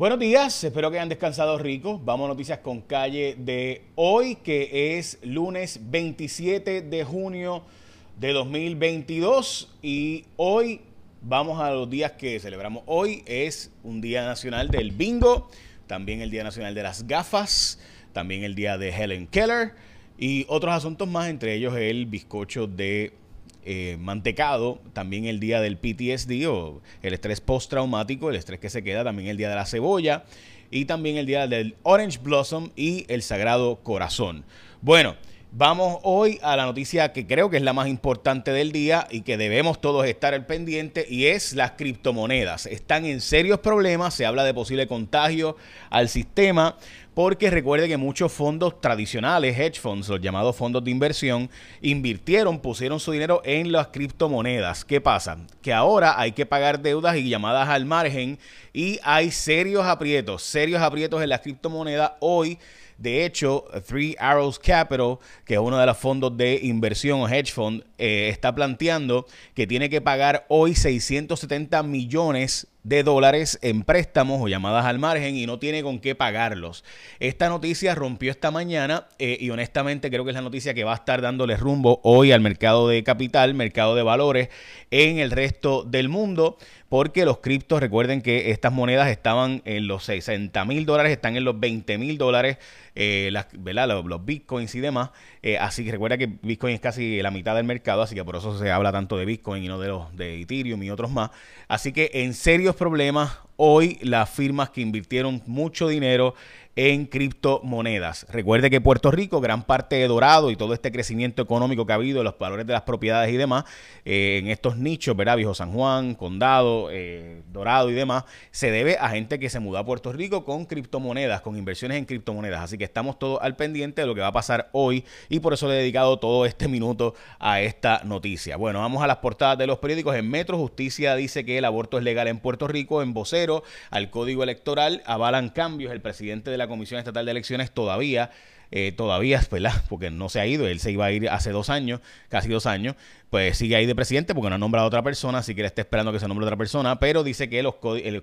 Buenos días, espero que hayan descansado ricos. Vamos a noticias con calle de hoy, que es lunes 27 de junio de 2022. Y hoy vamos a los días que celebramos. Hoy es un día nacional del bingo, también el día nacional de las gafas, también el día de Helen Keller y otros asuntos más, entre ellos el bizcocho de eh, mantecado, también el día del PTSD o el estrés postraumático, el estrés que se queda, también el día de la cebolla y también el día del Orange Blossom y el Sagrado Corazón. Bueno, Vamos hoy a la noticia que creo que es la más importante del día y que debemos todos estar al pendiente y es las criptomonedas. Están en serios problemas, se habla de posible contagio al sistema porque recuerde que muchos fondos tradicionales, hedge funds, los llamados fondos de inversión, invirtieron, pusieron su dinero en las criptomonedas. ¿Qué pasa? Que ahora hay que pagar deudas y llamadas al margen y hay serios aprietos, serios aprietos en las criptomonedas hoy de hecho, Three Arrows Capital, que es uno de los fondos de inversión o hedge fund, eh, está planteando que tiene que pagar hoy 670 millones de dólares en préstamos o llamadas al margen y no tiene con qué pagarlos. Esta noticia rompió esta mañana eh, y honestamente creo que es la noticia que va a estar dándole rumbo hoy al mercado de capital, mercado de valores en el resto del mundo, porque los criptos, recuerden que estas monedas estaban en los 60 mil dólares, están en los 20 mil dólares, eh, Los, bitcoins y demás. Eh, así que recuerda que Bitcoin es casi la mitad del mercado, así que por eso se habla tanto de Bitcoin y no de los de Ethereum y otros más. Así que en problemas. Hoy las firmas que invirtieron mucho dinero en criptomonedas. Recuerde que Puerto Rico, gran parte de Dorado y todo este crecimiento económico que ha habido, los valores de las propiedades y demás, eh, en estos nichos, ¿verdad? Viejo San Juan, Condado, eh, Dorado y demás, se debe a gente que se mudó a Puerto Rico con criptomonedas, con inversiones en criptomonedas. Así que estamos todos al pendiente de lo que va a pasar hoy y por eso le he dedicado todo este minuto a esta noticia. Bueno, vamos a las portadas de los periódicos. En Metro Justicia dice que el aborto es legal en Puerto Rico. En Vocero, al Código Electoral, avalan cambios. El presidente de la Comisión Estatal de Elecciones todavía, eh, todavía, ¿verdad? Porque no se ha ido, él se iba a ir hace dos años, casi dos años, pues sigue ahí de presidente porque no ha nombrado a otra persona, que él está esperando que se nombre otra persona, pero dice que los,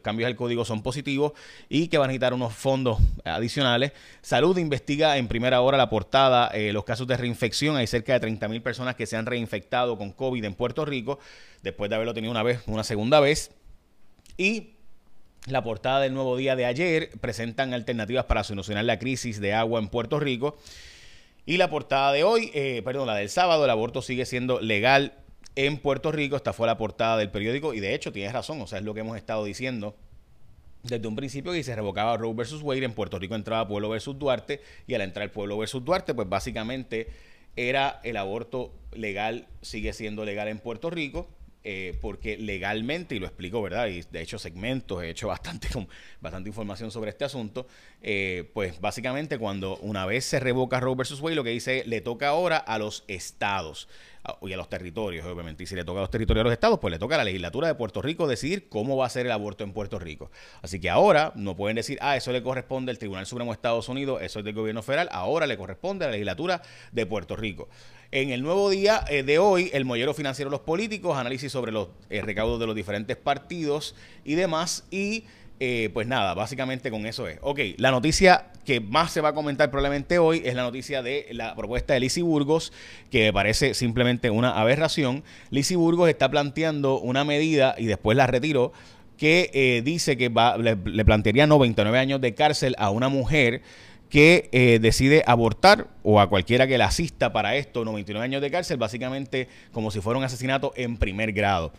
cambios al código son positivos y que van a necesitar unos fondos adicionales. Salud investiga en primera hora la portada eh, los casos de reinfección. Hay cerca de 30 mil personas que se han reinfectado con COVID en Puerto Rico después de haberlo tenido una vez, una segunda vez. Y la portada del nuevo día de ayer presentan alternativas para solucionar la crisis de agua en Puerto Rico. Y la portada de hoy, eh, perdón, la del sábado, el aborto sigue siendo legal en Puerto Rico. Esta fue la portada del periódico y de hecho tienes razón, o sea, es lo que hemos estado diciendo desde un principio que se revocaba Roe versus Wade, en Puerto Rico entraba Pueblo versus Duarte y al entrar Pueblo versus Duarte, pues básicamente era el aborto legal, sigue siendo legal en Puerto Rico eh, porque legalmente, y lo explico, ¿verdad? Y de hecho segmentos, he hecho bastante, información sobre este asunto, eh, pues básicamente cuando una vez se revoca Roe versus Wade, lo que dice le toca ahora a los estados y a los territorios, obviamente. Y si le toca a los territorios a los estados, pues le toca a la legislatura de Puerto Rico decidir cómo va a ser el aborto en Puerto Rico. Así que ahora no pueden decir, ah, eso le corresponde al Tribunal Supremo de Estados Unidos, eso es del gobierno federal, ahora le corresponde a la legislatura de Puerto Rico. En el nuevo día eh, de hoy, el mollero financiero de los políticos, análisis sobre los eh, recaudos de los diferentes partidos y demás, y eh, pues nada, básicamente con eso es. Ok, la noticia que más se va a comentar probablemente hoy es la noticia de la propuesta de Lisi Burgos, que me parece simplemente una aberración. Lisi Burgos está planteando una medida y después la retiró que eh, dice que va, le, plantearía 99 años de cárcel a una mujer que eh, decide abortar o a cualquiera que la asista para esto, 99 años de cárcel, básicamente como si fuera un asesinato en primer grado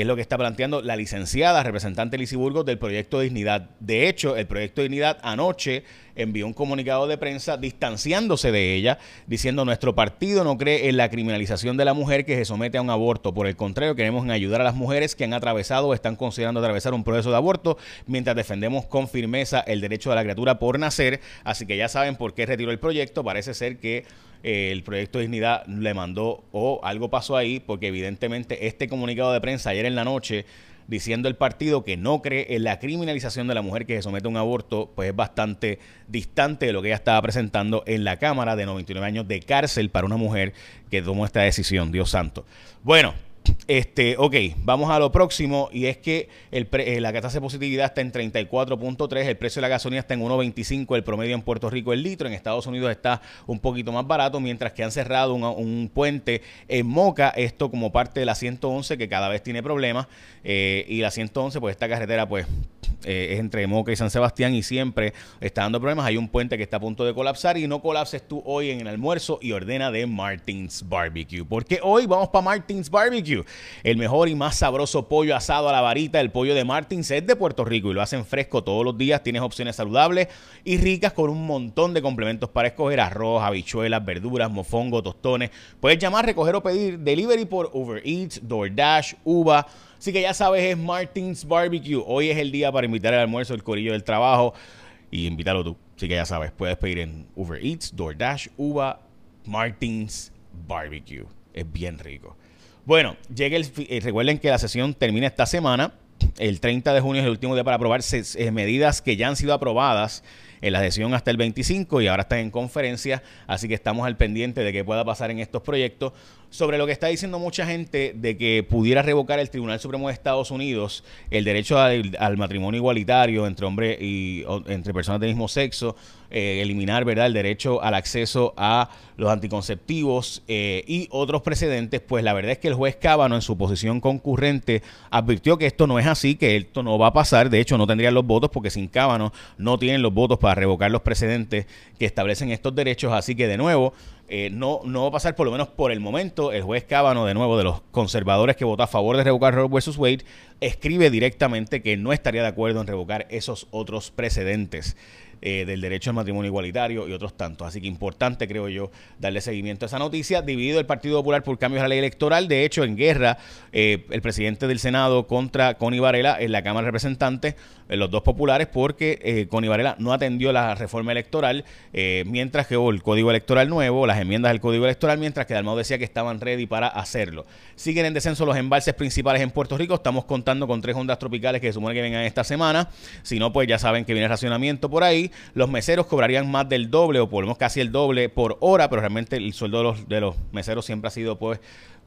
es lo que está planteando la licenciada representante Lisiburgo del proyecto Dignidad. De hecho, el proyecto Dignidad anoche envió un comunicado de prensa distanciándose de ella, diciendo nuestro partido no cree en la criminalización de la mujer que se somete a un aborto. Por el contrario, queremos ayudar a las mujeres que han atravesado o están considerando atravesar un proceso de aborto, mientras defendemos con firmeza el derecho de la criatura por nacer. Así que ya saben por qué retiró el proyecto. Parece ser que eh, el proyecto Dignidad le mandó o algo pasó ahí, porque evidentemente este comunicado de prensa ayer en la noche diciendo el partido que no cree en la criminalización de la mujer que se somete a un aborto, pues es bastante distante de lo que ella estaba presentando en la Cámara de 99 años de cárcel para una mujer que tomó esta decisión, Dios santo. Bueno, este, ok, vamos a lo próximo y es que eh, la tasa de positividad está en 34.3, el precio de la gasolina está en 1.25, el promedio en Puerto Rico el litro, en Estados Unidos está un poquito más barato, mientras que han cerrado un, puente en Moca, esto como parte de la 111 que cada vez tiene problemas eh, y la 111 pues esta carretera pues eh, es entre Moca y San Sebastián y siempre está dando problemas. Hay un puente que está a punto de colapsar y no colapses tú hoy en el almuerzo y ordena de Martins Barbecue. Porque hoy vamos para Martins Barbecue. El mejor y más sabroso pollo asado a la varita, el pollo de Martins es de Puerto Rico y lo hacen fresco todos los días. Tienes opciones saludables y ricas con un montón de complementos para escoger arroz, habichuelas, verduras, mofongo, tostones. Puedes llamar, recoger o pedir delivery por Uber Eats, DoorDash, Uva Así que ya sabes, es Martins Barbecue. Hoy es el día para invitar al almuerzo el corillo del trabajo y invítalo tú. Así que ya sabes, puedes pedir en Uber Eats, DoorDash, Uva, Martins Barbecue. Es bien rico. Bueno, llega el, eh, recuerden que la sesión termina esta semana. El 30 de junio es el último día para aprobar eh, medidas que ya han sido aprobadas en la sesión hasta el 25 y ahora están en conferencia, así que estamos al pendiente de qué pueda pasar en estos proyectos. Sobre lo que está diciendo mucha gente de que pudiera revocar el Tribunal Supremo de Estados Unidos el derecho al, matrimonio igualitario entre hombres y entre personas del mismo sexo, eh, eliminar verdad el derecho al acceso a los anticonceptivos eh, y otros precedentes, pues la verdad es que el juez Cábano en su posición concurrente advirtió que esto no es así, que esto no va a pasar, de hecho no tendrían los votos porque sin Cábano no tienen los votos para revocar los precedentes que establecen estos derechos. Así que de nuevo, eh, no, no va a pasar por lo menos por el momento. El juez Cábano, de nuevo, de los conservadores que votó a favor de revocar Roe vs. Wade, escribe directamente que no estaría de acuerdo en revocar esos otros precedentes. Eh, del derecho al matrimonio igualitario y otros tantos. Así que importante, creo yo, darle seguimiento a esa noticia. Dividido el Partido Popular por cambios a la ley electoral. De hecho, en guerra, eh, el presidente del Senado contra Connie Varela en la Cámara de Representantes, los dos populares, porque Connie Varela no atendió la reforma electoral, mientras que el Código Electoral nuevo, las enmiendas del Código Electoral, mientras que Dalmau decía que estaban ready para hacerlo. Siguen en descenso los embalses principales en Puerto Rico. Estamos contando con tres ondas tropicales que se supone que vengan esta semana. Si no, pues ya saben que viene racionamiento por ahí los meseros cobrarían más del doble o por lo menos casi el doble por hora, pero realmente el sueldo de los meseros siempre ha sido pues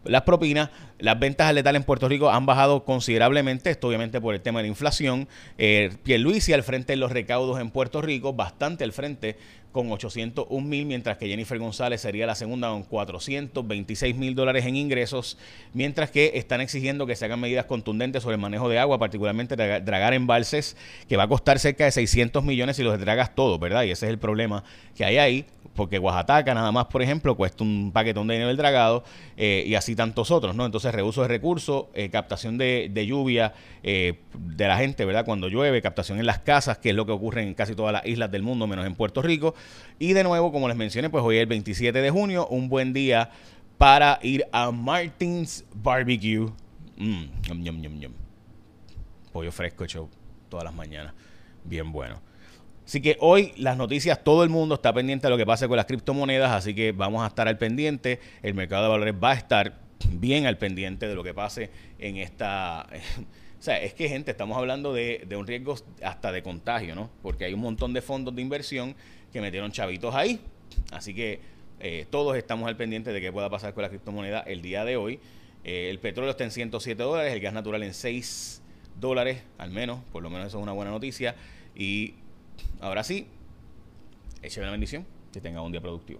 las propinas, las ventas al letal en Puerto Rico han bajado considerablemente, esto obviamente por el tema de la inflación. Eh, Pierluisi al frente de los recaudos en Puerto Rico, bastante al frente con 801 mil, mientras que Jennifer González sería la segunda con 426 mil dólares en ingresos, mientras que están exigiendo que se hagan medidas contundentes sobre el manejo de agua, particularmente dragar embalses, que va a costar cerca de 600 millones si los dragas todos, ¿verdad? Y ese es el problema que hay ahí porque Oaxaca nada más, por ejemplo, cuesta un paquetón de dinero el dragado eh, y así tantos otros, ¿no? Entonces, reuso de recursos, eh, captación de, lluvia eh, de la gente, ¿verdad? Cuando llueve, captación en las casas, que es lo que ocurre en casi todas las islas del mundo, menos en Puerto Rico. Y de nuevo, como les mencioné, pues hoy es el 27 de junio, un buen día para ir a Martins Barbecue. Mmm, Pollo fresco hecho todas las mañanas. Bien bueno. Así que hoy las noticias, todo el mundo está pendiente de lo que pase con las criptomonedas, así que vamos a estar al pendiente. El mercado de valores va a estar bien al pendiente de lo que pase en esta... O sea, es que gente, estamos hablando de, un riesgo hasta de contagio, ¿no? Porque hay un montón de fondos de inversión que metieron chavitos ahí. Así que eh, todos estamos al pendiente de qué pueda pasar con la criptomoneda el día de hoy. Eh, el petróleo está en 107 dólares, el gas natural en 6 dólares, al menos, por lo menos eso es una buena noticia. Y Ahora sí, écheme la bendición, que tenga un día productivo.